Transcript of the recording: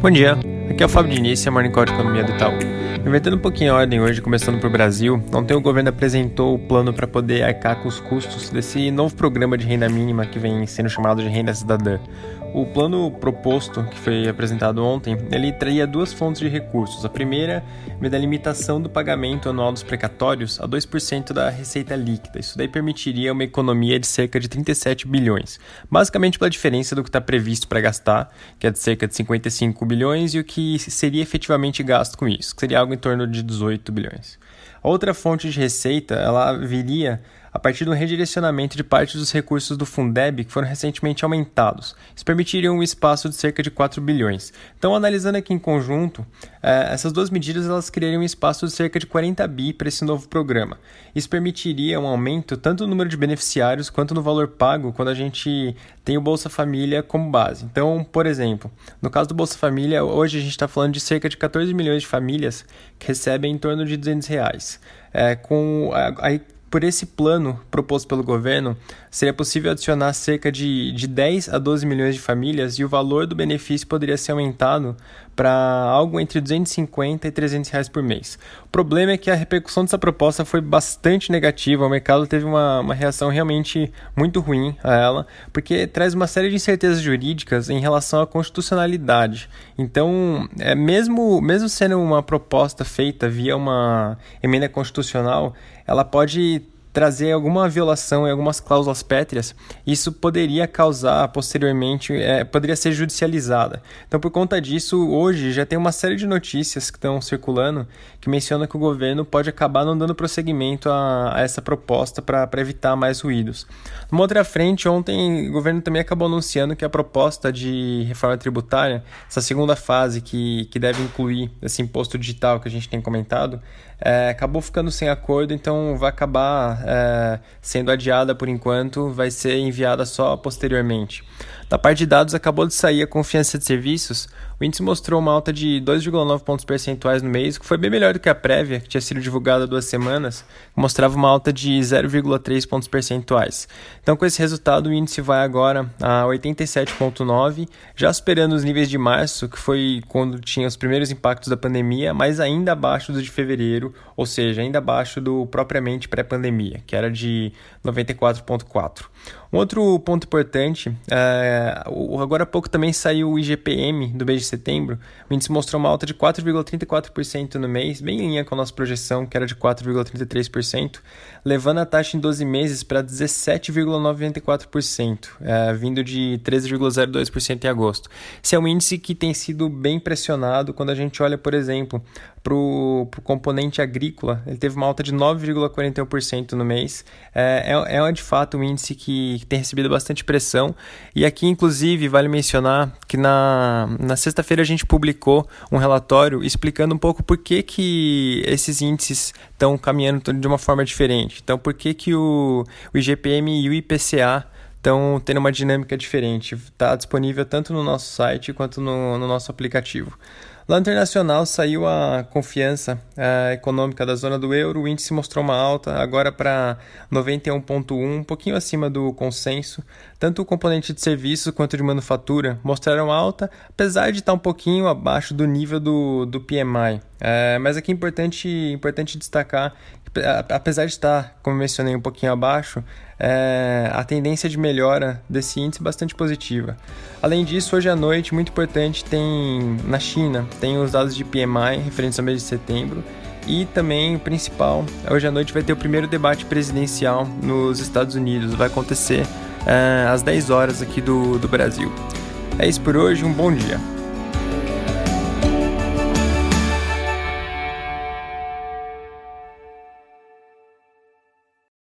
Bom dia, aqui é o Fábio Diniz, a Morning Call de Economia do Itaú. Invertendo um pouquinho a ordem hoje, começando para o Brasil, ontem o governo apresentou o plano para poder arcar com os custos desse novo programa de renda mínima que vem sendo chamado de renda cidadã. O plano proposto, que foi apresentado ontem, ele traria duas fontes de recursos. A primeira é da limitação do pagamento anual dos precatórios a 2% da receita líquida. Isso daí permitiria uma economia de cerca de 37 bilhões, basicamente pela diferença do que está previsto para gastar, que é de cerca de 55 bilhões, e o que seria efetivamente gasto com isso, que seria algo em torno de 18 bilhões. Outra fonte de receita, ela viria a partir do redirecionamento de parte dos recursos do Fundeb que foram recentemente aumentados. Isso permitiria um espaço de cerca de 4 bilhões. Então, analisando aqui em conjunto, eh, essas duas medidas elas criariam um espaço de cerca de 40 bi para esse novo programa. Isso permitiria um aumento tanto no número de beneficiários quanto no valor pago quando a gente tem o Bolsa Família como base. Então, por exemplo, no caso do Bolsa Família, hoje a gente está falando de cerca de 14 milhões de famílias que recebem em torno de 200 reais. É, com, aí, por esse plano proposto pelo governo, seria possível adicionar cerca de, de 10 a 12 milhões de famílias e o valor do benefício poderia ser aumentado para algo entre 250 e 300 reais por mês. O problema é que a repercussão dessa proposta foi bastante negativa, o mercado teve uma, uma reação realmente muito ruim a ela, porque traz uma série de incertezas jurídicas em relação à constitucionalidade. Então, é, mesmo, mesmo sendo uma proposta feita via uma emenda constitucional, ela pode trazer alguma violação em algumas cláusulas pétreas, isso poderia causar posteriormente, é, poderia ser judicializada. Então, por conta disso, hoje já tem uma série de notícias que estão circulando que mencionam que o governo pode acabar não dando prosseguimento a, a essa proposta para evitar mais ruídos. Numa outra frente, ontem o governo também acabou anunciando que a proposta de reforma tributária, essa segunda fase que, que deve incluir esse imposto digital que a gente tem comentado, é, acabou ficando sem acordo, então vai acabar é, sendo adiada por enquanto, vai ser enviada só posteriormente. Da parte de dados, acabou de sair a confiança de serviços. O índice mostrou uma alta de 2,9 pontos percentuais no mês, que foi bem melhor do que a prévia, que tinha sido divulgada há duas semanas, que mostrava uma alta de 0,3 pontos percentuais. Então, com esse resultado, o índice vai agora a 87,9, já superando os níveis de março, que foi quando tinha os primeiros impactos da pandemia, mas ainda abaixo do de fevereiro, ou seja, ainda abaixo do propriamente pré-pandemia, que era de 94,4. Um outro ponto importante, é, agora há pouco também saiu o IGPM do mês de setembro, o índice mostrou uma alta de 4,34% no mês, bem em linha com a nossa projeção, que era de 4,33%, levando a taxa em 12 meses para 17,94%, é, vindo de 13,02% em agosto. Esse é um índice que tem sido bem pressionado quando a gente olha, por exemplo, para o componente agrícola, ele teve uma alta de 9,41% no mês. É, é, é de fato um índice que, que, tem recebido bastante pressão. E aqui, inclusive, vale mencionar que na, na sexta-feira a gente publicou um relatório explicando um pouco por que, que esses índices estão caminhando de uma forma diferente. Então, por que, que o, o IGPM e o IPCA estão tendo uma dinâmica diferente. Está disponível tanto no nosso site quanto no, no nosso aplicativo. Lá internacional saiu a confiança uh, econômica da zona do euro, o índice mostrou uma alta agora para 91,1, um pouquinho acima do consenso. Tanto o componente de serviços quanto de manufatura mostraram alta, apesar de estar um pouquinho abaixo do nível do, do PMI. É, mas aqui é importante, importante destacar apesar de estar, como mencionei, um pouquinho abaixo, é, a tendência de melhora desse índice é bastante positiva. Além disso, hoje à noite, muito importante, tem na China, tem os dados de PMI referentes ao mês de setembro. E também, o principal, hoje à noite vai ter o primeiro debate presidencial nos Estados Unidos. Vai acontecer é, às 10 horas aqui do, do Brasil. É isso por hoje, um bom dia.